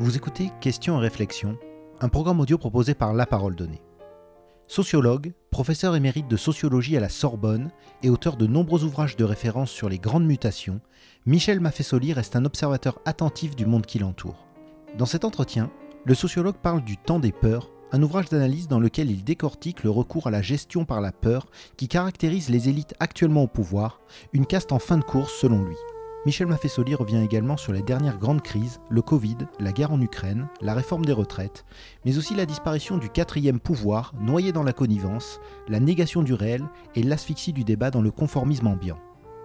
Vous écoutez Questions et réflexions, un programme audio proposé par La Parole Donnée. Sociologue, professeur émérite de sociologie à la Sorbonne et auteur de nombreux ouvrages de référence sur les grandes mutations, Michel Maffesoli reste un observateur attentif du monde qui l'entoure. Dans cet entretien, le sociologue parle du temps des peurs, un ouvrage d'analyse dans lequel il décortique le recours à la gestion par la peur qui caractérise les élites actuellement au pouvoir, une caste en fin de course selon lui. Michel Maffesoli revient également sur les dernières grandes crises, le Covid, la guerre en Ukraine, la réforme des retraites, mais aussi la disparition du quatrième pouvoir, noyé dans la connivence, la négation du réel et l'asphyxie du débat dans le conformisme ambiant.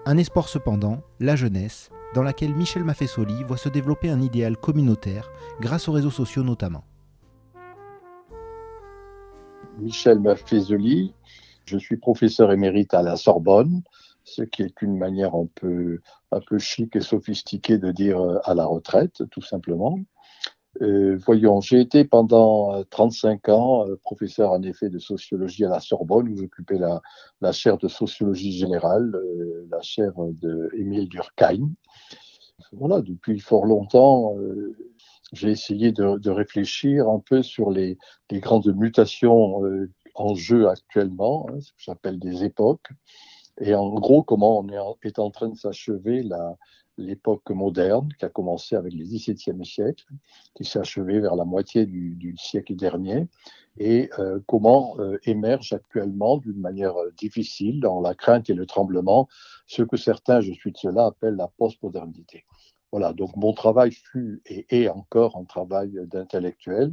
Un espoir cependant, la jeunesse, dans laquelle Michel Maffesoli voit se développer un idéal communautaire, grâce aux réseaux sociaux notamment. Michel Maffesoli, je suis professeur émérite à la Sorbonne, ce qui est une manière un peu, chic et sophistiquée de dire euh, à la retraite, tout simplement. Euh, voyons, j'ai été pendant 35 euh, ans professeur en effet de sociologie à la Sorbonne, où j'occupais la, chaire de sociologie générale, la chaire de Émile Durkheim. Voilà, depuis fort longtemps, j'ai essayé de, réfléchir un peu sur les, les grandes mutations en jeu actuellement, hein, ce que j'appelle des époques, et en gros, comment on est en, train de s'achever l'époque moderne qui a commencé avec le XVIIe siècle, qui s'est achevée vers la moitié du, siècle dernier, et euh, comment euh, émerge actuellement d'une manière euh, difficile, dans la crainte et le tremblement, ce que certains, je suis de cela, appellent la postmodernité. Voilà, donc mon travail fut et est encore un travail d'intellectuel.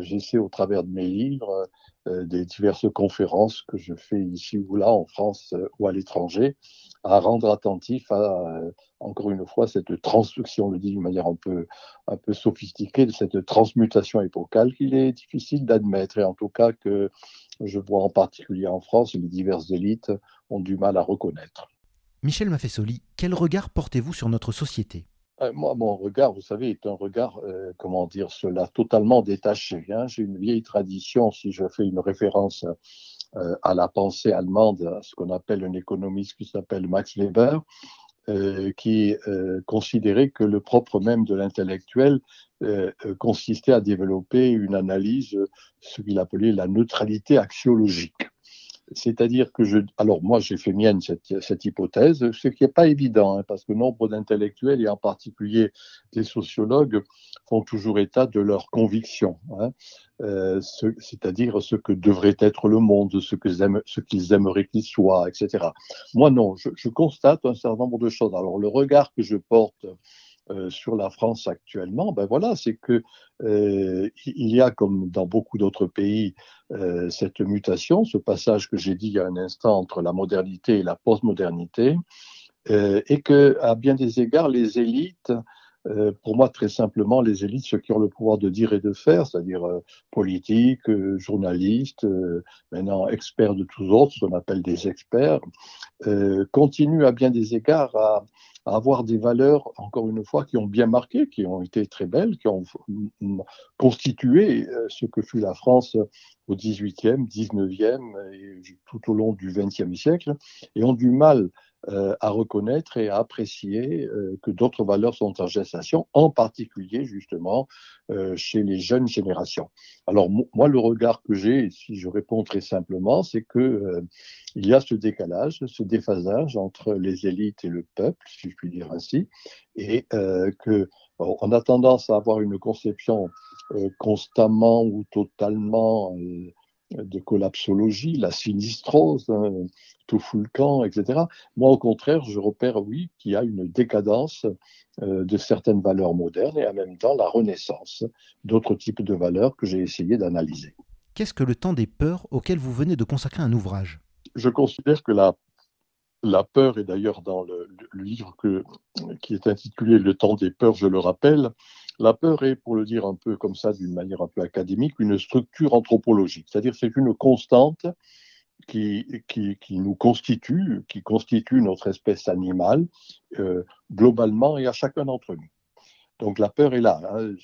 J'essaie au travers de mes livres euh, des diverses conférences que je fais ici ou là, en France euh, ou à l'étranger, à rendre attentif à, euh, encore une fois, cette transcription, on le dit d'une manière un peu, un peu sophistiquée, de cette transmutation épocale qu'il est difficile d'admettre, et en tout cas que je vois en particulier en France, les diverses élites ont du mal à reconnaître. Michel Maffesoli, quel regard portez-vous sur notre société? euh, moi, mon regard, vous savez, est un regard, euh, comment dire cela, totalement détaché. Hein. J'ai une vieille tradition, si je fais une référence euh, à la pensée allemande, à ce qu'on appelle un économiste qui s'appelle Max Weber, qui considérait que le propre même de l'intellectuel consistait à développer une analyse, ce qu'il appelait la neutralité axiologique. C'est-à-dire que je. Alors, moi, j'ai fait mienne cette, hypothèse, ce qui n'est pas évident, hein, parce que nombre d'intellectuels, et en particulier des sociologues, font toujours état de leurs convictions, hein, euh, c'est-à-dire ce que devrait être le monde, ce qu'ils qu'ils aimeraient qu'il soit, etc. Moi, non, je, constate un certain nombre de choses. Alors, le regard que je porte euh, sur la France actuellement, ben voilà, c'est que euh, il y a, comme dans beaucoup d'autres pays, euh, cette mutation, ce passage que j'ai dit il y a un instant entre la modernité et la postmodernité, et que, à bien des égards, les élites pour moi, très simplement, les élites, ceux qui ont le pouvoir de dire et de faire, c'est-à-dire politiques, journalistes, maintenant experts de tous autres, ce qu'on appelle des experts, continuent à bien des égards à, à avoir des valeurs, encore une fois, qui ont bien marqué, qui ont été très belles, qui ont constitué euh, ce que fut la France au XVIIIe, XIXe et tout au long du XXe siècle, et ont du mal euh, à reconnaître et à apprécier euh, que d'autres valeurs sont en gestation, en particulier justement euh, chez les jeunes générations. Alors moi, le regard que j'ai, si je réponds très simplement, c'est que il y a ce décalage, ce déphasage entre les élites et le peuple, si je puis dire ainsi, et que on a tendance à avoir une conception constamment ou totalement de collapsologie, la sinistrose, hein, tout fout le camp, etc. Moi, au contraire, je repère, oui, qu'il y a une décadence euh, de certaines valeurs modernes et en même temps la renaissance d'autres types de valeurs que j'ai essayé d'analyser. Qu'est-ce que le temps des peurs auquel vous venez de consacrer un ouvrage? Je considère que la, la peur, et d'ailleurs dans le, le livre que, qui est intitulé Le temps des peurs, je le rappelle, la peur est, pour le dire un peu comme ça, d'une manière un peu académique, une structure anthropologique, c'est-à-dire c'est une constante qui, qui, qui, nous constitue, qui constitue notre espèce animale euh, globalement et à chacun d'entre nous. Donc la peur est là. Hein.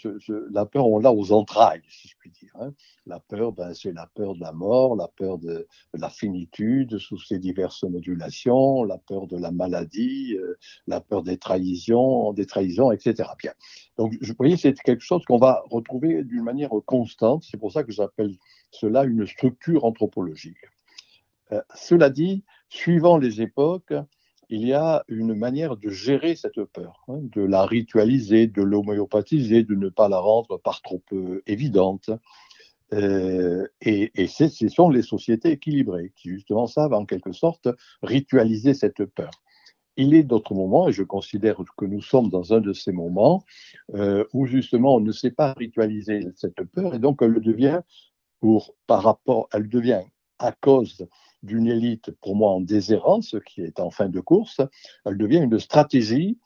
la peur, on l'a aux entrailles, si je puis dire. Hein. La peur, ben, c'est la peur de la mort, la peur de, la finitude sous ses diverses modulations, la peur de la maladie, euh, la peur des trahisons, des trahisons, etc. Bien. Donc, vous voyez, c'est quelque chose qu'on va retrouver d'une manière constante. C'est pour ça que j'appelle cela une structure anthropologique. Euh, cela dit, suivant les époques, il y a une manière de gérer cette peur, hein, de la ritualiser, de l'homéopathiser, de ne pas la rendre par trop évidente. Euh, et, ce sont les sociétés équilibrées qui justement savent en quelque sorte ritualiser cette peur. Il est d'autres moments, et je considère que nous sommes dans un de ces moments, euh, où justement on ne sait pas ritualiser cette peur, et donc elle devient, par rapport, elle devient à cause d'une élite, pour moi, en déshérence, qui est en fin de course, elle devient une stratégie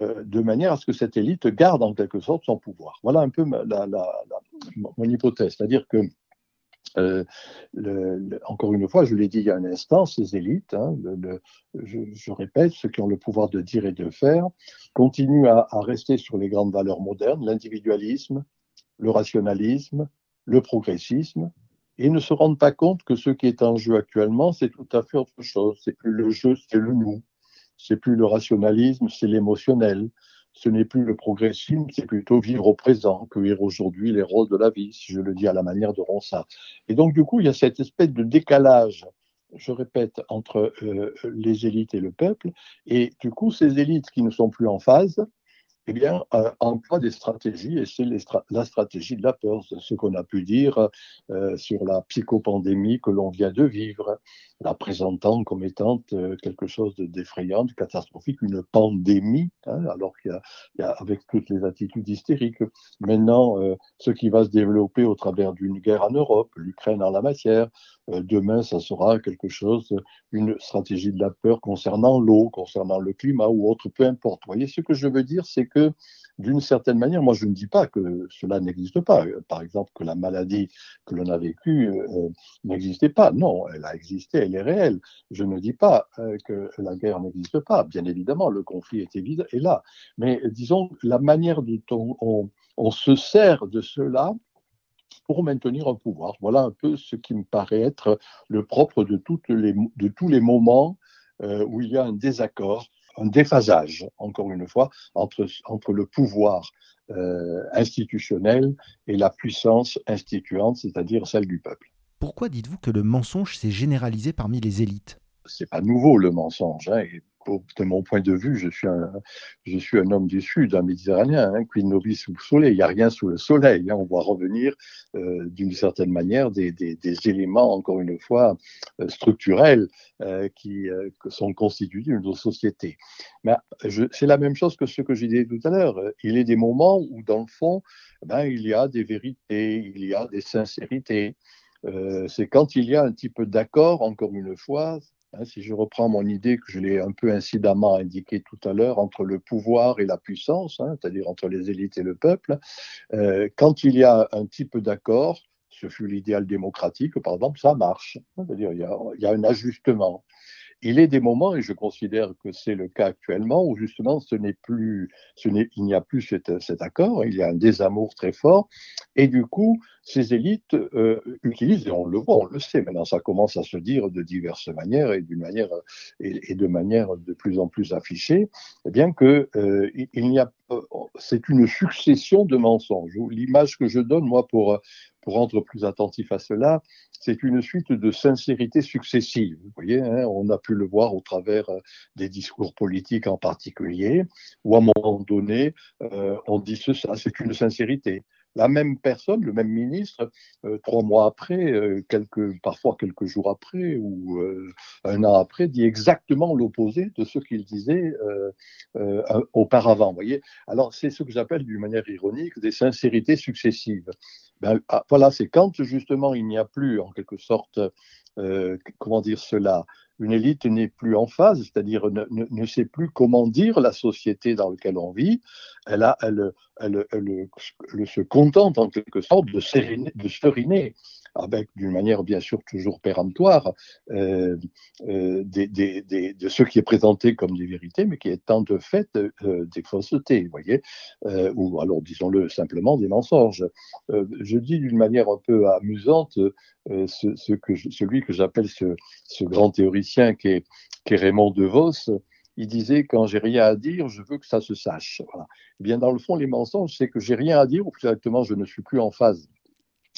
euh, de manière à ce que cette élite garde en quelque sorte son pouvoir. Voilà un peu mon hypothèse. C'est-à-dire que, euh, encore une fois, je l'ai dit il y a un instant, ces élites, hein, je, répète, ceux qui ont le pouvoir de dire et de faire, continuent à rester sur les grandes valeurs modernes, l'individualisme, le rationalisme, le progressisme, et ne se rendent pas compte que ce qui est en jeu actuellement, c'est tout à fait autre chose. C'est plus le jeu, c'est le nous. C'est plus le rationalisme, c'est l'émotionnel. Ce n'est plus le progressisme, c'est plutôt vivre au présent, cueillir aujourd'hui les rôles de la vie, si je le dis à la manière de Ronsard. Et donc, du coup, il y a cette espèce de décalage je répète, entre euh, les élites et le peuple. Et du coup, ces élites qui ne sont plus en phase, eh bien, euh, emploie des stratégies, et c'est la stratégie de la peur, ce qu'on a pu dire euh, sur la psychopandémie que l'on vient de vivre, la présentant comme étant euh, quelque chose d'effrayant, de, catastrophique, une pandémie, hein, alors qu'il y, a, avec toutes les attitudes hystériques. Maintenant, euh, ce qui va se développer au travers d'une guerre en Europe, l'Ukraine en la matière, demain, ça sera quelque chose, une stratégie de la peur concernant l'eau, concernant le climat ou autre, peu importe. Vous voyez, ce que je veux dire, c'est que d'une certaine manière, moi je ne dis pas que cela n'existe pas. Par exemple, que la maladie que l'on a vécue euh, n'existait pas. Non, elle a existé, elle est réelle. Je ne dis pas euh, que la guerre n'existe pas. Bien évidemment, le conflit est, évident, est là. Mais disons, la manière dont on, se sert de cela pour maintenir un pouvoir. Voilà un peu ce qui me paraît être le propre de tous les moments euh, où il y a un désaccord un déphasage, encore une fois, entre, entre le pouvoir euh, institutionnel et la puissance instituante, c'est-à-dire celle du peuple. Pourquoi dites-vous que le mensonge s'est généralisé parmi les élites? C'est pas nouveau le mensonge. Hein, de mon point de vue, je suis un, homme du Sud, un Méditerranéen, hein, quid nobis sous le soleil. Il n'y a rien sous le soleil. Hein. on voit revenir euh, d'une certaine manière des, éléments, encore une fois, euh, structurels euh, qui sont constitués de nos sociétés. Mais c'est la même chose que ce que j'ai dit tout à l'heure. Il y a des moments où, dans le fond, ben, il y a des vérités, il y a des sincérités. C'est quand il y a un petit peu d'accord, encore une fois, Hein, si je reprends mon idée que je l'ai un peu incidemment indiquée tout à l'heure, entre le pouvoir et la puissance, hein, c'est-à-dire entre les élites et le peuple, euh, quand il y a un type d'accord, ce fut l'idéal démocratique, par exemple, ça marche. C'est-à-dire il, y a un ajustement. Il est des moments, et je considère que c'est le cas actuellement, où justement il n'y a plus cet, accord, il y a un désamour très fort, et du coup, ces élites euh, utilisent, et on le voit, on le sait, maintenant ça commence à se dire de diverses manières et, de manière de plus en plus affichée, eh bien que euh, il n'y a, euh, c'est une succession de mensonges. L'image que je donne moi pour pour rendre plus attentif à cela, c'est une suite de sincérités successives. Vous voyez, hein, on a pu le voir au travers euh, des discours politiques en particulier, où à un moment donné, euh, on dit ça, c'est une sincérité la même personne, le même ministre, euh, trois mois après, euh, parfois quelques jours après ou euh, un an après, dit exactement l'opposé de ce qu'il disait auparavant. Voyez Alors c'est ce que j'appelle d'une manière ironique des sincérités successives. Ben, ah, voilà, c'est quand justement il n'y a plus en quelque sorte, comment dire cela, une élite n'est plus en phase, c'est-à-dire ne, sait plus comment dire la société dans laquelle on vit. Elle, a, elle, se contente en quelque sorte de, seriner, de seriner avec d'une manière bien sûr toujours péremptoire, euh, euh, de ce qui est présenté comme des vérités, mais qui est en de fait des faussetés, vous voyez, ou alors disons-le simplement des mensonges. je dis d'une manière un peu amusante ce, que celui que j'appelle ce, grand théoricien qui est, qui est Raymond DeVos, il disait quand j'ai rien à dire, je veux que ça se sache. Eh bien, dans le fond, les mensonges, c'est que j'ai rien à dire, ou plus exactement, je ne suis plus en phase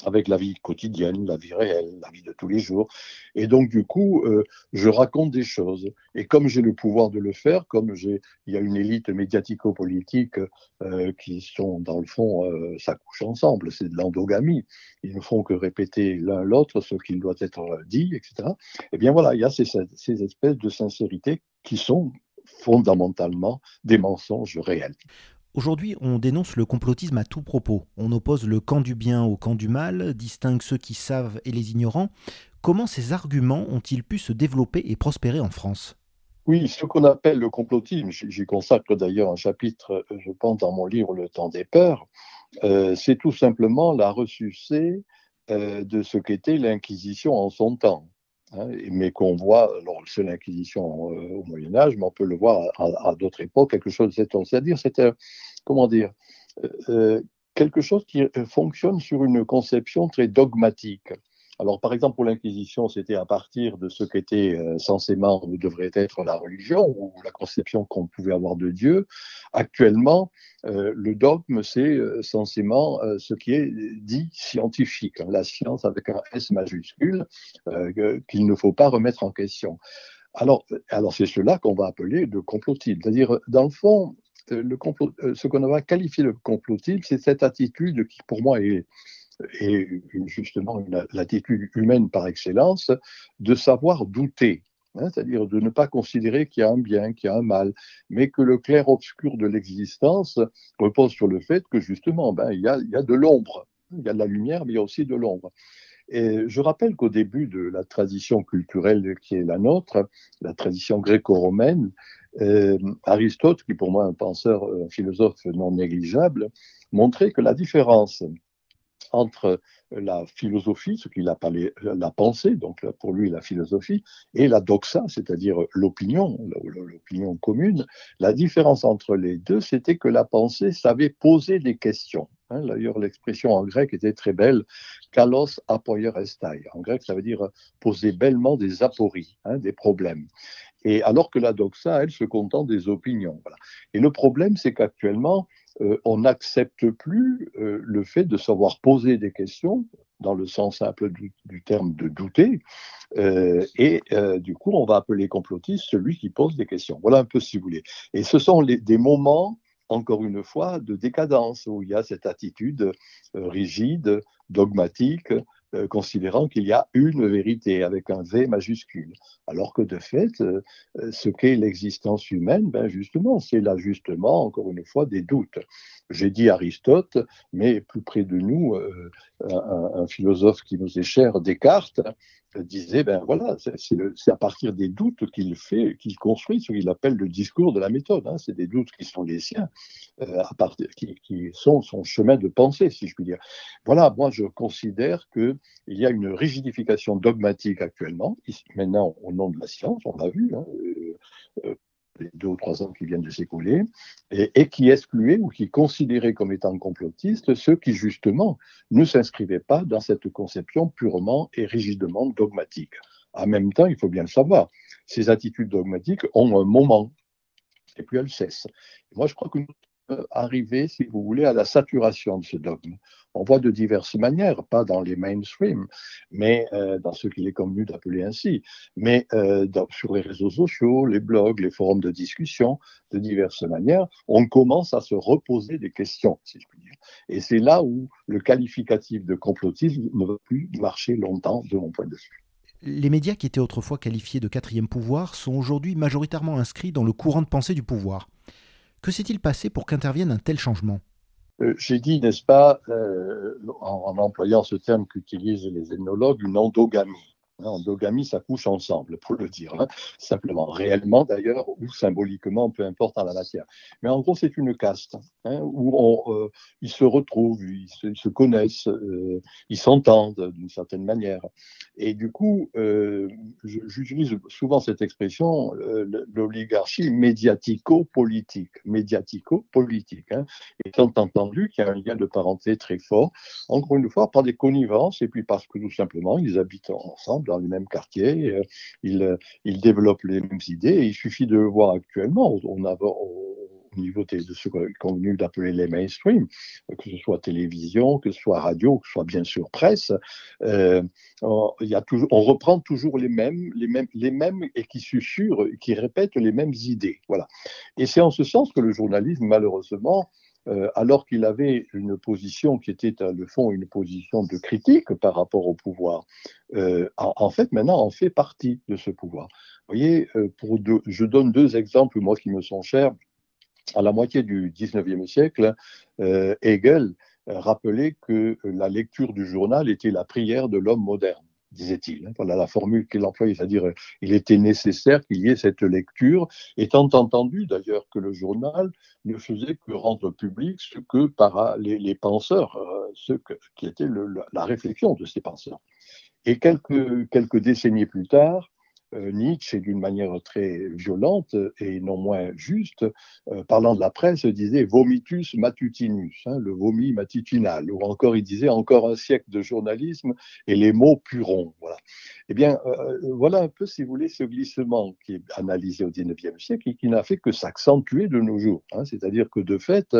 avec la vie quotidienne, la vie réelle, la vie de tous les jours. Et donc, du coup, euh, je raconte des choses. Et comme j'ai le pouvoir de le faire, comme il y a une élite médiatico-politique euh, qui sont, dans le fond, euh, ça couche ensemble, c'est de l'endogamie. Ils ne font que répéter l'un l'autre ce qu'il doit être dit, etc. Eh bien voilà, il y a ces espèces de sincérité qui sont fondamentalement des mensonges réels. Aujourd'hui, on dénonce le complotisme à tout propos. On oppose le camp du bien au camp du mal, distingue ceux qui savent et les ignorants. Comment ces arguments ont-ils pu se développer et prospérer en France? Oui, ce qu'on appelle le complotisme, j'y consacre d'ailleurs un chapitre, je pense, dans mon livre Le temps des peurs, euh, c'est tout simplement la ressucée euh, de ce qu'était l'Inquisition en son temps. Hein, mais qu'on voit, alors c'est l'Inquisition euh, au Moyen Âge, mais on peut le voir à, d'autres époques, quelque chose de cet ordre. C'est-à-dire, c'était, comment dire, euh, euh, quelque chose qui fonctionne sur une conception très dogmatique. Alors, par exemple, pour l'Inquisition, c'était à partir de ce qu'était euh, censément ou devrait être la religion ou la conception qu'on pouvait avoir de Dieu. Actuellement, euh, le dogme, c'est euh, censément ce qui est dit scientifique, hein, la science avec un S majuscule, qu'il ne faut pas remettre en question. Alors, alors c'est cela qu'on va appeler le complotisme. C'est-à-dire, dans le fond, ce qu'on va qualifier de complotisme, c'est cette attitude qui, pour moi, est et justement l'attitude humaine par excellence, de savoir douter. Hein, c'est-à-dire de ne pas considérer qu'il y a un bien, qu'il y a un mal, mais que le clair-obscur de l'existence repose sur le fait que justement, ben, il, y a, de l'ombre. Il y a de la lumière, mais il y a aussi de l'ombre. Et je rappelle qu'au début de la tradition culturelle qui est la nôtre, la tradition gréco-romaine, euh, Aristote, qui pour moi est un penseur, un philosophe non négligeable, montrait que la différence entre la philosophie, ce qu'il appelait la pensée, donc pour lui la philosophie, et la doxa, c'est-à-dire l'opinion, l'opinion commune. La différence entre les deux, c'était que la pensée savait poser des questions. Hein, d'ailleurs, l'expression en grec était très belle, kalos apoier estai. En grec, ça veut dire poser bellement des apories, hein, des problèmes. Et alors que la doxa, elle, se contente des opinions. Et le problème, c'est qu'actuellement, euh, on n'accepte plus euh, le fait de savoir poser des questions, dans le sens simple du, terme de douter, euh, et du coup, on va appeler complotiste celui qui pose des questions. Voilà un peu si vous voulez. Et ce sont des moments, encore une fois, de décadence, où il y a cette attitude rigide, dogmatique, euh, considérant qu'il y a une vérité avec un V majuscule. Alors que de fait, euh, euh, ce qu'est l'existence humaine, ben justement, c'est l'ajustement, encore une fois, des doutes. J'ai dit Aristote, mais plus près de nous, un, philosophe qui nous est cher, Descartes, disait, ben voilà, c'est à partir des doutes qu'il fait, qu'il construit ce qu'il appelle le discours de la méthode. Hein. C'est des doutes qui sont les siens, euh, qui, sont son chemin de pensée, si je puis dire. Voilà, moi je considère qu'il y a une rigidification dogmatique actuellement, maintenant au nom de la science, on l'a vu, hein, euh, euh, deux ou trois ans qui viennent de s'écouler, et, qui excluait ou qui considérait comme étant complotistes ceux qui, justement, ne s'inscrivaient pas dans cette conception purement et rigidement dogmatique. En même temps, il faut bien le savoir, ces attitudes dogmatiques ont un moment, et puis elles cessent. moi, je crois que nous arriver, si vous voulez, à la saturation de ce dogme. On voit de diverses manières, pas dans les mainstream, mais euh, dans ce qu'il est convenu d'appeler ainsi, mais euh, sur les réseaux sociaux, les blogs, les forums de discussion, de diverses manières, on commence à se reposer des questions, si je puis dire. Et c'est là où le qualificatif de complotisme ne va plus marcher longtemps, de mon point de vue. Les médias qui étaient autrefois qualifiés de quatrième pouvoir sont aujourd'hui majoritairement inscrits dans le courant de pensée du pouvoir. Que s'est-il passé pour qu'intervienne un tel changement? Euh, J'ai dit, n'est-ce pas, euh, en, employant ce terme qu'utilisent les ethnologues, une endogamie. Hein, endogamie, ça couche ensemble, pour le dire, hein. simplement, réellement d'ailleurs, ou symboliquement, peu importe en la matière. Mais en gros, c'est une caste hein, où euh, ils se retrouvent, ils se, connaissent, euh, ils s'entendent d'une certaine manière. Et du coup, euh, j'utilise souvent cette expression, l'oligarchie médiatico-politique, médiatico-politique, étant entendu qu'il y a un lien de parenté très fort, encore une fois, par des connivences, et puis parce que tout simplement, ils habitent ensemble dans les mêmes quartiers, euh, ils, ils, développent les mêmes idées. il suffit de voir actuellement, on a, au, niveau de ce qu'on convenu d'appeler les mainstream, que ce soit télévision, que ce soit radio, que ce soit bien sûr presse, euh, on, reprend toujours les mêmes, les mêmes, les mêmes et qui qui répètent les mêmes idées. Voilà. Et c'est en ce sens que le journalisme, malheureusement, euh, alors qu'il avait une position qui était, à le fond, une position de critique par rapport au pouvoir, euh, en, fait, maintenant, on fait partie de ce pouvoir. Vous voyez, euh, pour je donne deux exemples, moi, qui me sont chers. À la moitié du 19e siècle, Hegel rappelait que la lecture du journal était la prière de l'homme moderne disait-il. Hein, voilà la formule qu'il employait, c'est-à-dire euh, il était nécessaire qu'il y ait cette lecture, étant entendu d'ailleurs que le journal ne faisait que rendre public ce que par les, penseurs, euh, ce qui était la réflexion de ces penseurs. Et quelques, décennies plus tard, Nietzsche, d'une manière très violente et non moins juste, euh, parlant de la presse, disait vomitus matutinus, hein, le vomi matutinal, ou encore il disait encore un siècle de journalisme et les mots purons. Voilà. Eh bien, euh, voilà un peu, si vous voulez, ce glissement qui est analysé au XIXe siècle et qui n'a fait que s'accentuer de nos jours. Hein. C'est-à-dire que de fait,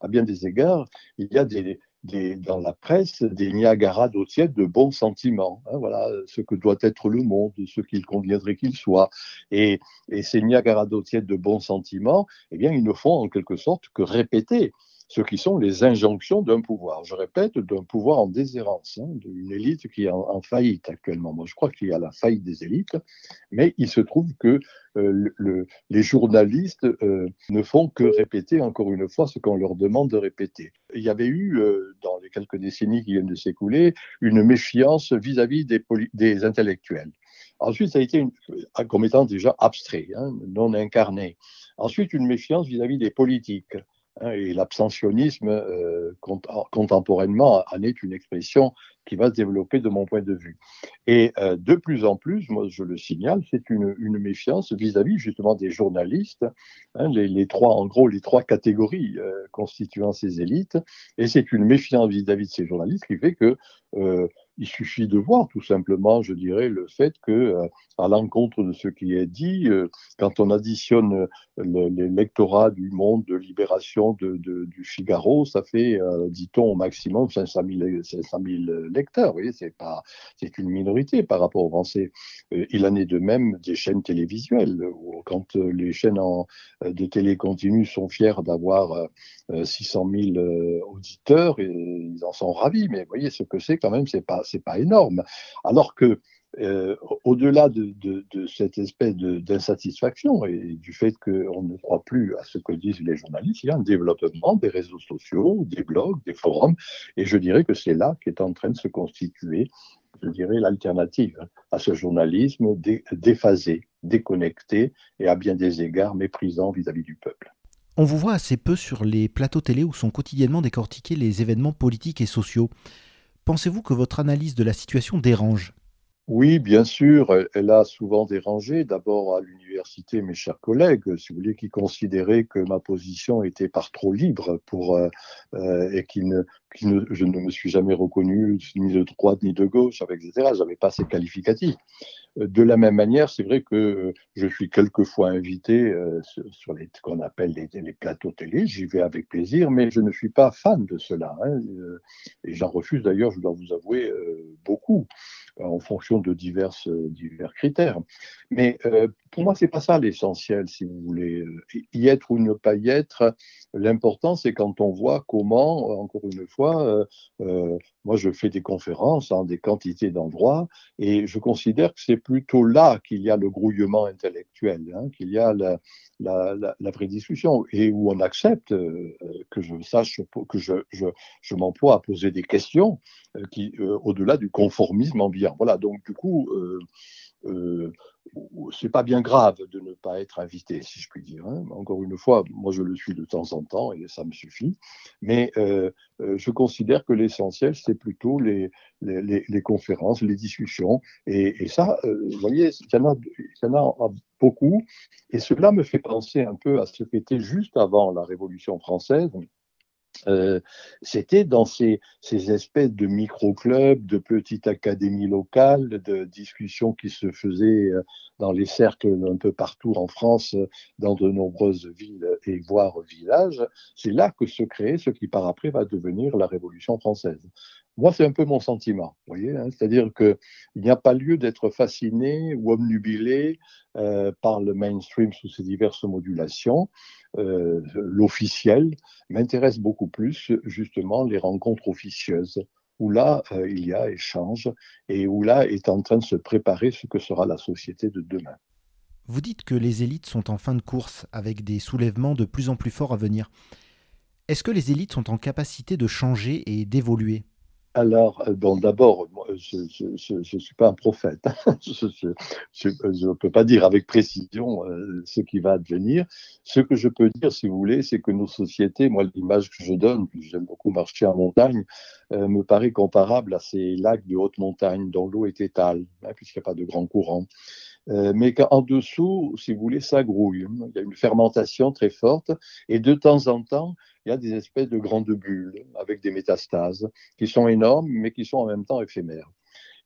à bien des égards, il y a des, dans la presse des Niagara d'eau tiède de bons sentiments. Hein, voilà ce que doit être le monde, ce qu'il conviendrait qu'il soit. Et, et ces Niagara d'eau tiède de bons sentiments, eh bien, ils ne font en quelque sorte que répéter ce qui sont les injonctions d'un pouvoir. Je répète, d'un pouvoir en déshérence, hein, d'une élite qui est en, faillite actuellement. Moi, je crois qu'il y a la faillite des élites, mais il se trouve que euh, le, les journalistes euh, ne font que répéter encore une fois ce qu'on leur demande de répéter. Il y avait eu, euh, dans les quelques décennies qui viennent de s'écouler, une méfiance vis-à-vis des, intellectuels. Ensuite, ça a été une, comme étant déjà abstrait, hein, non incarné. Ensuite, une méfiance vis à -vis des politiques. Hein, et l'abstentionnisme euh, contemporainement en est une expression qui va se développer de mon point de vue. Et euh, de plus en plus, moi je le signale, c'est une, méfiance vis-à-vis justement des journalistes, hein, les, trois, en gros les trois catégories euh, constituant ces élites, et c'est une méfiance vis-à-vis de ces journalistes qui fait que il suffit de voir tout simplement, je dirais, le fait que, euh, à l'encontre de ce qui est dit, euh, quand on additionne euh, les lectorats du Monde, de Libération, de, du Figaro, ça fait, dit-on, au maximum 500 000, lecteurs. Vous voyez, c'est pas, c'est une minorité par rapport aux Français. il en est de même des chaînes télévisuelles, quand les chaînes de télé continue sont fiers d'avoir 600 000 auditeurs, et ils en sont ravis. Mais vous voyez, ce que c'est quand même, c'est pas c'est pas énorme. Alors que euh, au-delà de, cette espèce d'insatisfaction et du fait qu'on ne croit plus à ce que disent les journalistes, il y a un développement des réseaux sociaux, des blogs, des forums, et je dirais que c'est là qu'est en train de se constituer, je dirais, l'alternative à ce journalisme déphasé, déconnecté et à bien des égards méprisant vis à -vis du peuple. On vous voit assez peu sur les plateaux télé où sont quotidiennement décortiqués les événements politiques et sociaux. Pensez-vous que votre analyse de la situation dérange? Oui, bien sûr, elle a souvent dérangé. D'abord à l'université, mes chers collègues, si vous voulez, qui considéraient que ma position était par trop libre pour euh, euh, et qui ne, je ne me suis jamais reconnu ni de droite ni de gauche, etc. Je n'avais pas ces qualificatifs. De la même manière, c'est vrai que je suis quelquefois invité euh, sur les qu'on appelle les, plateaux télé. J'y vais avec plaisir, mais je ne suis pas fan de cela. Hein, et j'en refuse d'ailleurs, je dois vous avouer, beaucoup en fonction de divers critères. Mais euh, pour moi, c'est pas ça l'essentiel, si vous voulez. Y être ou ne pas y être, l'important, c'est quand on voit comment, encore une fois, euh, euh, moi, je fais des conférences en des quantités d'endroits, et je considère que c'est plutôt là qu'il y a le grouillement intellectuel, hein, qu'il y a la, la, la, vraie discussion, et où on accepte euh, que je sache, que je m'emploie à poser des questions qui, au-delà du conformisme ambiant. Voilà, donc du coup, euh, c'est pas bien grave de ne pas être invité, si je puis dire. Hein. Encore une fois, moi je le suis de temps en temps et ça me suffit. Mais euh, euh, je considère que l'essentiel, c'est plutôt les, conférences, les discussions. Et, ça, euh, vous voyez, il y, en a, y en a beaucoup. Et cela me fait penser un peu à ce qui était juste avant la Révolution française. Euh, c'était dans ces, ces, espèces de micro-clubs, de petites académies locales, de discussions qui se faisaient euh, dans les cercles un peu partout en France, dans de nombreuses villes et voire villages. C'est là que se créait ce qui par après va devenir la Révolution française. Moi, c'est un peu mon sentiment, voyez, hein c'est-à-dire qu'il n'y a pas lieu d'être fasciné ou omnubilé euh, par le mainstream sous ses diverses modulations. Euh, l'officiel m'intéresse beaucoup plus justement les rencontres officieuses où là, euh, il y a échange et où là est en train de se préparer ce que sera la société de demain. Vous dites que les élites sont en fin de course avec des soulèvements de plus en plus forts à venir. Est-ce que les élites sont en capacité de changer et d'évoluer? Alors, euh, d'abord, je ne suis pas un prophète. je ne peux pas dire avec précision euh, ce qui va advenir. Ce que je peux dire, si vous voulez, c'est que nos sociétés, moi, l'image que je donne, j'aime beaucoup marcher en montagne, euh, me paraît comparable à ces lacs de haute montagne dont l'eau est étale, hein, puisqu'il n'y a pas de grand courant. mais qu'en dessous, si vous voulez, ça grouille. Il y a une fermentation très forte et de temps en temps, il y a des espèces de grandes bulles avec des métastases qui sont énormes, mais qui sont en même temps éphémères.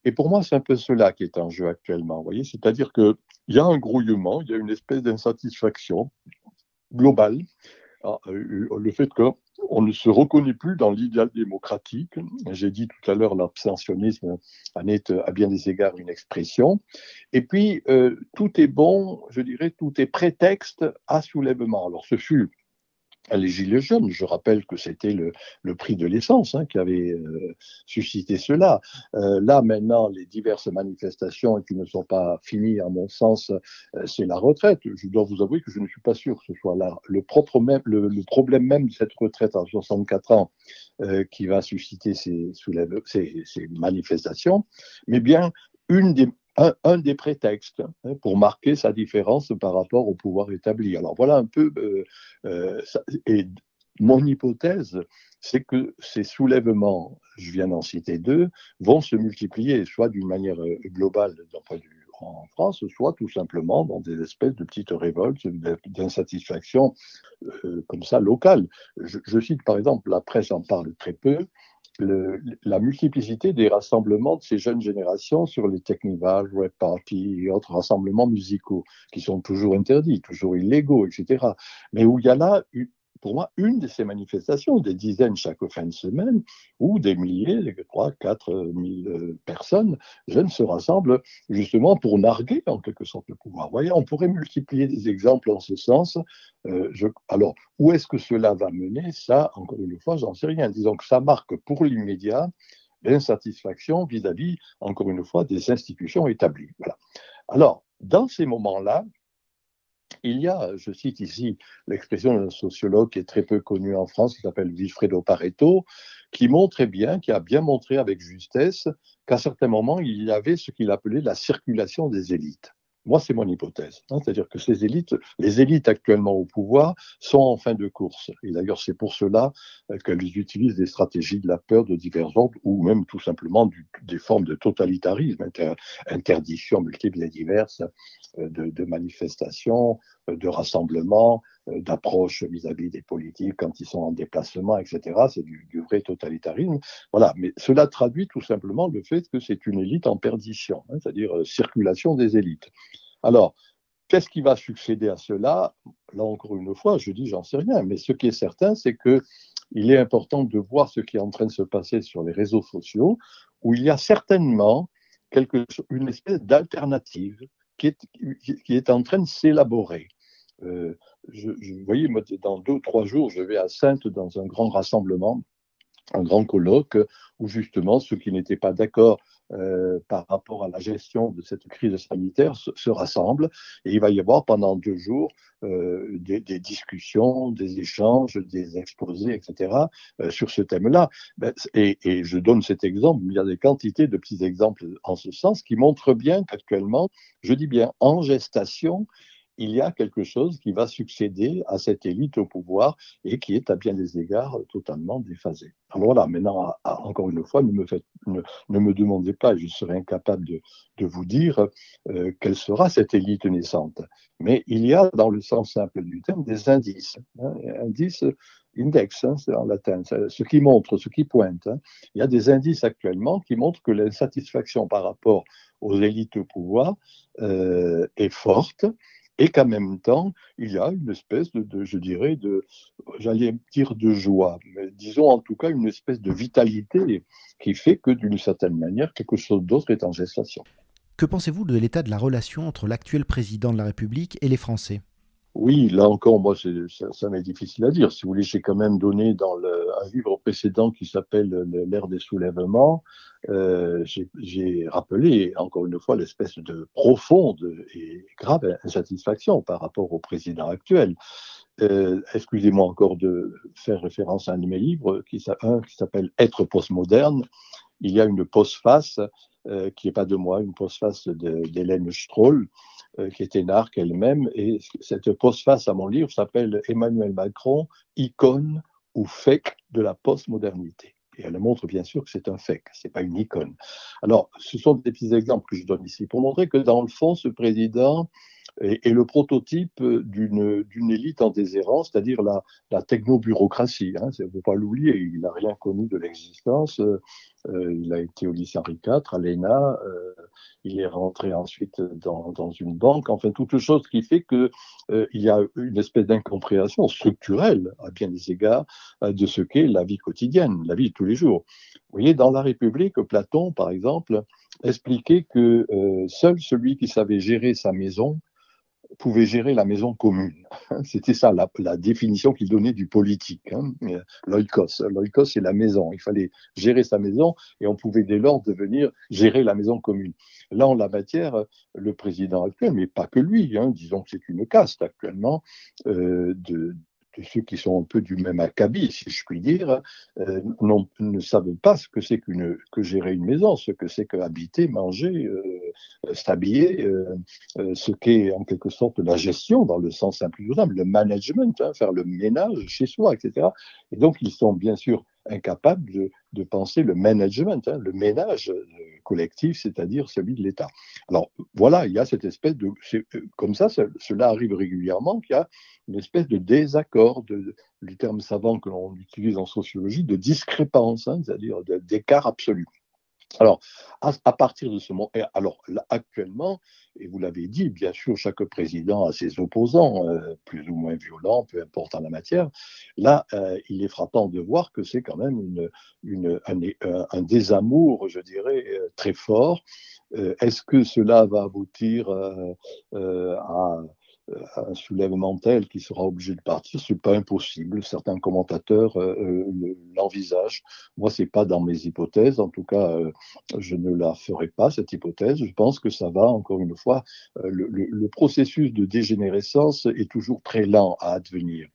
Et pour moi, c'est un peu cela qui est en jeu actuellement. Vous voyez, c'est-à-dire qu'il y a un grouillement, il y a une espèce d'insatisfaction globale. Ah, euh, le fait qu'on ne se reconnaît plus dans l'idéal démocratique. J'ai dit tout à l'heure, l'abstentionnisme en est à bien des égards une expression. Et puis, euh, tout est bon, je dirais, tout est prétexte à soulèvement. Alors, ce fut les Gilets jaunes. Je rappelle que c'était le, prix de l'essence hein, qui avait euh, suscité cela. Euh, là, maintenant, les diverses manifestations qui ne sont pas finies, à mon sens, euh, c'est la retraite. Je dois vous avouer que je ne suis pas sûr que ce soit là le, propre même, le, problème même de cette retraite à 64 ans qui va susciter ces, ces manifestations, mais bien une des, un, des prétextes hein, pour marquer sa différence par rapport au pouvoir établi. Alors voilà un peu, euh, euh, et mon hypothèse, c'est que ces soulèvements, je viens d'en citer deux, vont se multiplier, soit d'une manière euh, globale d'un point de en France, soit tout simplement dans des espèces de petites révoltes, d'insatisfaction comme ça locales. Je, je, cite par exemple, la presse en parle très peu, la multiplicité des rassemblements de ces jeunes générations sur les Technival, Red Party et autres rassemblements musicaux qui sont toujours interdits, toujours illégaux, etc. Mais où il y a là pour moi, une de ces manifestations, des dizaines chaque fin de semaine, où des milliers, trois, quatre mille euh, personnes, jeunes, se rassemblent justement pour narguer en quelque sorte le pouvoir. Vous voyez, on pourrait multiplier des exemples en ce sens. Euh, alors, où est-ce que cela va mener? Ça, encore une fois, j'en sais rien. Disons que ça marque pour l'immédiat l'insatisfaction vis-à-vis, encore une fois, des institutions établies. Voilà. Alors, dans ces moments-là, il y a, je cite ici l'expression d'un sociologue qui est très peu connu en France, qui s'appelle Vilfredo Pareto, qui montrait bien, qui a bien montré avec justesse qu'à certains moments, il y avait ce qu'il appelait la circulation des élites. Moi, c'est mon hypothèse. Hein. C'est-à-dire que ces élites, les élites actuellement au pouvoir, sont en fin de course. Et d'ailleurs, c'est pour cela euh, qu'elles utilisent des stratégies de la peur de divers ordres ou même tout simplement des formes de totalitarisme, interdiction multiples et diverses euh, de, manifestations, de rassemblements, d'approches vis-à-vis des politiques quand ils sont en déplacement, etc. C'est du, vrai totalitarisme. Voilà. Mais cela traduit tout simplement le fait que c'est une élite en perdition, hein, c'est-à-dire circulation des élites. Alors, qu'est-ce qui va succéder à cela? Là encore une fois, je dis j'en sais rien, mais ce qui est certain, c'est que il est important de voir ce qui est en train de se passer sur les réseaux sociaux, où il y a certainement quelque, une espèce d'alternative qui, est, en train de s'élaborer. Euh, vous voyez, dans deux ou trois jours, je vais à Sainte dans un grand rassemblement, un grand colloque, où justement ceux qui n'étaient pas d'accord euh, par rapport à la gestion de cette crise sanitaire se, rassemblent et il va y avoir pendant deux jours euh, des, discussions, des échanges, des exposés, etc. Euh, sur ce thème-là. Ben, et, et, je donne cet exemple, il y a des quantités de petits exemples en ce sens qui montrent bien qu'actuellement, je dis bien en gestation, il y a quelque chose qui va succéder à cette élite au pouvoir et qui est à bien des égards totalement déphasé. Alors voilà, maintenant, encore une fois, ne me, demandez pas, je serai incapable de, vous dire euh, quelle sera cette élite naissante. Mais il y a, dans le sens simple du terme, des indices. Hein, indices, index, hein, c'est en latin, ce qui montre, ce qui pointe. Hein. Il y a des indices actuellement qui montrent que l'insatisfaction par rapport aux élites au pouvoir euh, est forte et qu'en même temps, il y a une espèce de, je dirais, de, j'allais dire de joie, mais disons en tout cas une espèce de vitalité qui fait que d'une certaine manière, quelque chose d'autre est en gestation. Que pensez-vous de l'état de la relation entre l'actuel président de la République et les Français? Oui, là encore, moi, ça, m'est difficile à dire. Si vous voulez, j'ai quand même donné dans le, un livre précédent qui s'appelle L'ère des soulèvements, euh, j'ai rappelé, encore une fois, l'espèce de profonde et grave insatisfaction par rapport au président actuel. Euh, excusez-moi encore de faire référence à un de mes livres, qui, s'appelle Être postmoderne. Il y a une postface euh, qui n'est pas de moi, une postface d'Hélène Stroll, qui est énarque elle-même. Et cette postface à mon livre s'appelle Emmanuel Macron, icône ou fake de la postmodernité. Et elle montre bien sûr que c'est un fake, c'est pas une icône. Alors, ce sont des petits exemples que je donne ici pour montrer que dans le fond, ce président est, le prototype d'une élite en déshérence, c'est-à-dire la, la technobureaucratie. Hein, il ne faut pas l'oublier, il n'a rien connu de l'existence. Euh, il a été au lycée Henri IV, à l'ENA, euh, il est rentré ensuite dans, dans, une banque, enfin toute chose qui fait qu'il euh, y a une espèce d'incompréhension structurelle, à bien des égards, de ce qu'est la vie quotidienne, la vie de tous les jours. Vous voyez, dans la République, Platon, par exemple, expliquait que seul celui qui savait gérer sa maison pouvait gérer la maison commune. C'était ça la, définition qu'il donnait du politique. Hein. L'oikos. L'oikos, c'est la maison. Il fallait gérer sa maison et on pouvait dès lors devenir gérer la maison commune. Là, en la matière, le président actuel, mais pas que lui, hein, disons que c'est une caste actuellement, euh, de ceux qui sont un peu du même acabit, si je puis dire, euh, ne savent pas ce que c'est que gérer une maison, ce que c'est qu'habiter, manger, euh, s'habiller, euh, euh, ce qu'est en quelque sorte la gestion dans le sens simple du terme, le management, hein, faire le ménage chez soi, etc. Et donc ils sont bien sûr incapable de, penser le management, hein, le ménage euh, collectif, c'est-à-dire celui de l'État. Alors voilà, il y a cette espèce de... Euh, comme ça, cela arrive régulièrement, qu'il y a une espèce de désaccord, de, du terme savant que l'on utilise en sociologie, de discrépance, hein, c'est-à-dire d'écart absolu. Alors, à, partir de ce moment, alors actuellement, et vous l'avez dit, bien sûr, chaque président a ses opposants, euh, plus ou moins violents, peu importe en la matière. Là, euh, il est frappant de voir que c'est quand même une, une, un, désamour, je dirais, euh, très fort. Est-ce que cela va aboutir à un soulèvement tel qui sera obligé de partir, c'est pas impossible. Certains commentateurs euh, euh, l'envisagent. Moi, c'est pas dans mes hypothèses. En tout cas, euh, je ne la ferai pas cette hypothèse. Je pense que ça va encore une fois. le, processus de dégénérescence est toujours très lent à advenir.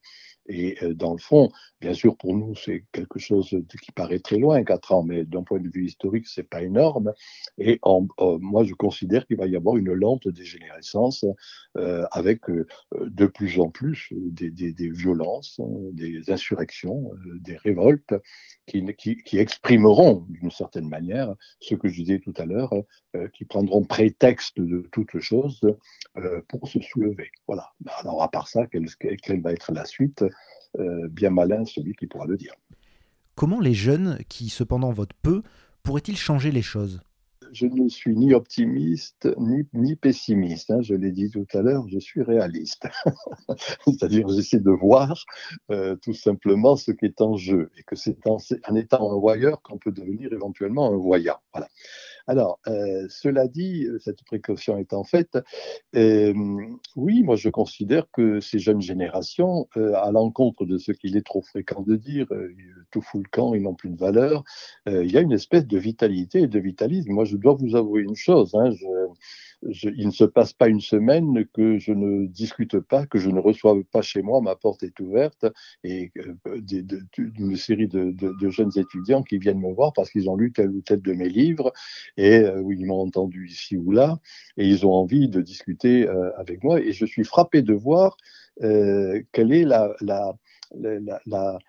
Et euh, dans le fond, bien sûr, pour nous, c'est quelque chose qui paraît très loin, quatre ans, mais d'un point de vue historique, c'est pas énorme. Et en, euh, moi, je considère qu'il va y avoir une lente dégénérescence euh, avec euh, de plus en plus des, des, des violences, des insurrections, des révoltes qui, qui, qui exprimeront d'une certaine manière ce que je disais tout à l'heure, qui prendront prétexte de toute chose pour se soulever. Voilà. Alors, à part ça, quelle, quelle va être la suite euh, bien malin celui qui pourra le dire. Comment les jeunes, qui cependant votent peu, pourraient-ils changer les choses? Je ne suis ni optimiste ni, ni pessimiste. Hein. je l'ai dit tout à l'heure, je suis réaliste. C'est-à-dire, j'essaie de voir euh, tout simplement ce qui est en jeu et que c'est en, en, étant un voyeur qu'on peut devenir éventuellement un voyant. Voilà. Alors, euh, cela dit, cette précaution étant faite, euh, oui, moi je considère que ces jeunes générations, euh, à l'encontre de ce qu'il est trop fréquent de dire, tout fout le camp, ils n'ont plus de valeur, il y a une espèce de vitalité et de vitalisme. Moi, je dois vous avouer une chose, hein, il ne se passe pas une semaine que je ne discute pas, que je ne reçoive pas chez moi, ma porte est ouverte, et euh, une série de, jeunes étudiants qui viennent me voir parce qu'ils ont lu tel ou tel de mes livres, et euh, ils m'ont entendu ici ou là, et ils ont envie de discuter euh, avec moi, et je suis frappé de voir quelle est la, la, la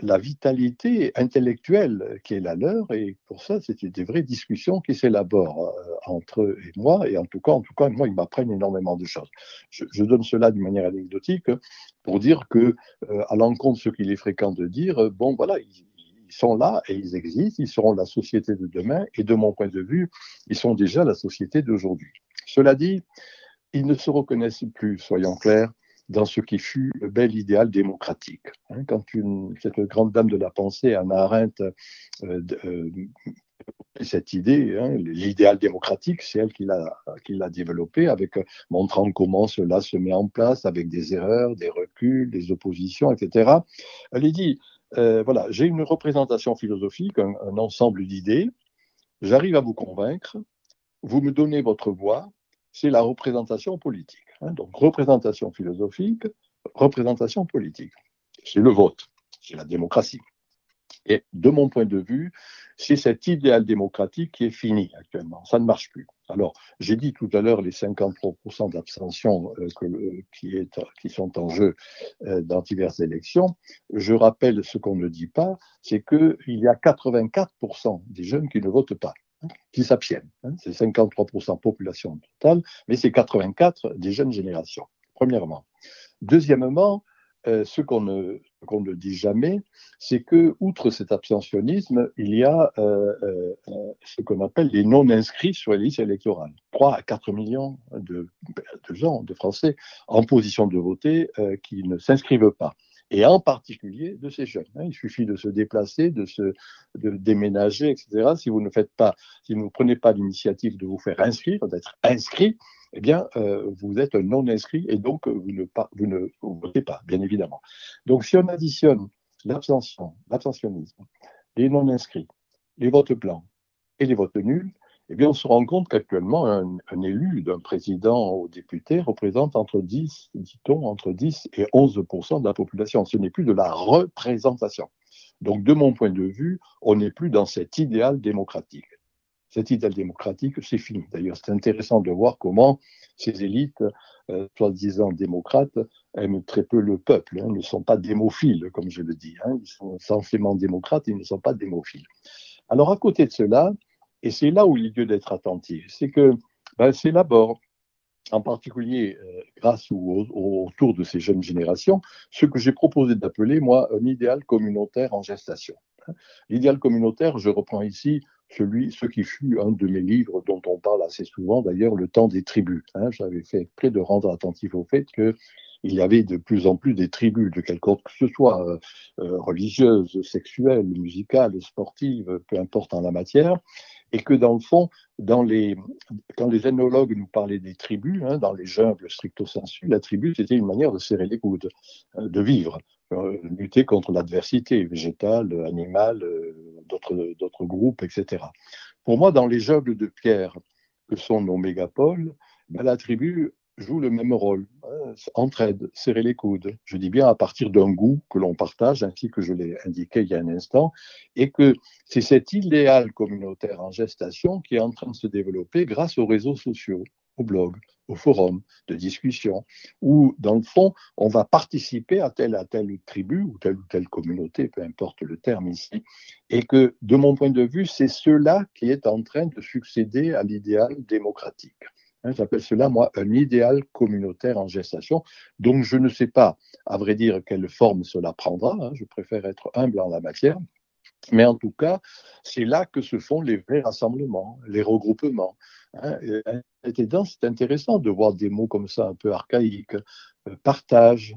la vitalité intellectuelle qui est la leur, et pour ça, c'est des vraies discussions qui s'élaborent euh, entre eux et moi, et en tout cas, en tout cas, moi, ils m'apprennent énormément de choses. Je, donne cela d'une manière anecdotique pour dire que, euh, à l'encontre de ce qu'il est fréquent de dire, euh, bon, voilà, ils, sont là et ils existent, ils seront la société de demain, et de mon point de vue, ils sont déjà la société d'aujourd'hui. Cela dit, ils ne se reconnaissent plus, soyons clairs, dans ce qui fut le bel idéal démocratique. Hein, quand cette grande dame de la pensée, Anna Arendt, euh, euh, cette idée, hein, l'idéal démocratique, c'est elle qui l'a, développé, avec euh, montrant comment cela se met en place, avec des erreurs, des reculs, des oppositions, etc. Elle a dit, voilà, j'ai une représentation philosophique, un, un ensemble d'idées, j'arrive à vous convaincre, vous me donnez votre voix, c'est la représentation politique. Hein, donc représentation philosophique, représentation politique. C'est le vote, c'est la démocratie. Et de mon point de vue, c'est cet idéal démocratique qui est fini actuellement. Ça ne marche plus. Alors, j'ai dit tout à l'heure les 53% d'abstention euh, qui, qui, sont en jeu euh, dans diverses élections. Je rappelle ce qu'on ne dit pas, c'est qu'il y a 84% des jeunes qui ne votent pas qui s'abstiennent. Hein. C'est 53% population totale, mais c'est 84% des jeunes générations, premièrement. Deuxièmement, euh, ce qu'on ne, ne, dit jamais, c'est que, outre cet abstentionnisme, il y a euh, euh, ce qu'on appelle les non-inscrits sur les listes électorales. 3 à 4 millions de, de gens, de Français, en position de voter, qui ne s'inscrivent pas et en particulier de ces jeunes. Hein. Il suffit de se déplacer, de se de déménager, etc. Si vous ne faites pas, si vous ne prenez pas l'initiative de vous faire inscrire, d'être inscrit, eh bien, euh, vous êtes non inscrit et donc euh, vous ne, votez pas, bien évidemment. Donc, si on additionne l'abstention, l'abstentionnisme, les non inscrits, les votes blancs et les votes nuls, eh bien, on se rend compte qu'actuellement, un, élu d'un président au député représente entre 10, dit-on, entre 10 et 11 de la population. Ce n'est plus de la représentation. Donc, de mon point de vue, on n'est plus dans cet idéal démocratique. Cet idéal démocratique, c'est fini. D'ailleurs, c'est intéressant de voir comment ces élites, euh, soi-disant démocrates, aiment très peu le peuple. Hein, ne sont pas démophiles, comme je le dis. Hein, ils sont censément démocrates, ils ne sont pas démophiles. Alors, à côté de cela, et c'est là où il y a lieu d'être attentif. C'est que ben, c'est d'abord, en particulier euh, grâce ou autour de ces jeunes générations, ce que j'ai proposé d'appeler, moi, un idéal communautaire en gestation. L'idéal communautaire, je reprends ici celui, ce qui fut un de mes livres dont on parle assez souvent, d'ailleurs, Le temps des tribus. Hein. J'avais fait près de rendre attentif au fait que il y avait de plus en plus des tribus de quelque sorte que ce soit euh, euh, religieuses, sexuelles, musicales, sportives, peu importe en la matière, et que dans le fond, dans les, quand les ethnologues nous parlaient des tribus, hein, dans les jungles stricto sensu, la tribu c'était une manière de serrer les coudes, euh, de vivre, lutter contre l'adversité végétale, animale, d'autres groupes, etc. Pour moi, dans les jungles de pierre que sont nos mégapoles, ben, la tribu joue le même rôle. Hein, entraide, serrer les coudes. Je dis bien à partir d'un goût que l'on partage, ainsi que je l'ai indiqué il y a un instant, et que c'est cet idéal communautaire en gestation qui est en train de se développer grâce aux réseaux sociaux, aux blogs, aux forums de discussion, où, dans le fond, on va participer à telle à telle tribu ou telle ou telle communauté, peu importe le terme ici, et que, de mon point de vue, c'est cela qui est en train de succéder à l'idéal démocratique. Hein, j'appelle cela, moi, un idéal communautaire en gestation. Donc, je ne sais pas, à vrai dire, quelle forme cela prendra. Hein. je préfère être humble en la matière. Mais en tout cas, c'est là que se font les vrais rassemblements, les regroupements. Hein. c'est intéressant de voir des mots comme ça, un peu archaïques. Euh, partage,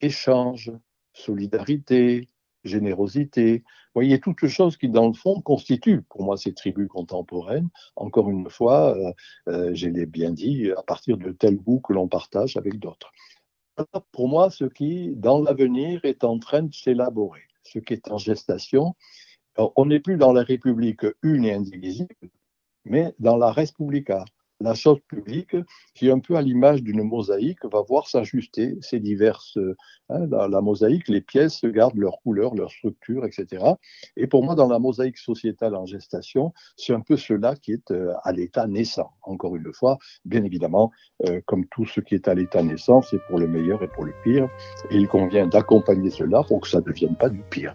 échange, solidarité, générosité. Vous voyez, toutes choses qui, dans le fond, constituent pour moi ces tribus contemporaines. Encore une fois, euh, euh, je l'ai bien dit, à partir de tel goût que l'on partage avec d'autres. Pour moi, ce qui, dans l'avenir, est en train de s'élaborer, ce qui est en gestation, on n'est plus dans la République une et indivisible, mais dans la Respublica la chose publique, qui un peu à l'image d'une mosaïque, va voir s'ajuster ces diverses. Hein, dans la mosaïque, les pièces gardent leur couleur, leur structure, etc. Et pour moi, dans la mosaïque sociétale en gestation, c'est un peu cela qui est euh, à l'état naissant. Encore une fois, bien évidemment, euh, comme tout ce qui est à l'état naissant, c'est pour le meilleur et pour le pire. Et il convient d'accompagner cela pour que ça ne devienne pas du pire.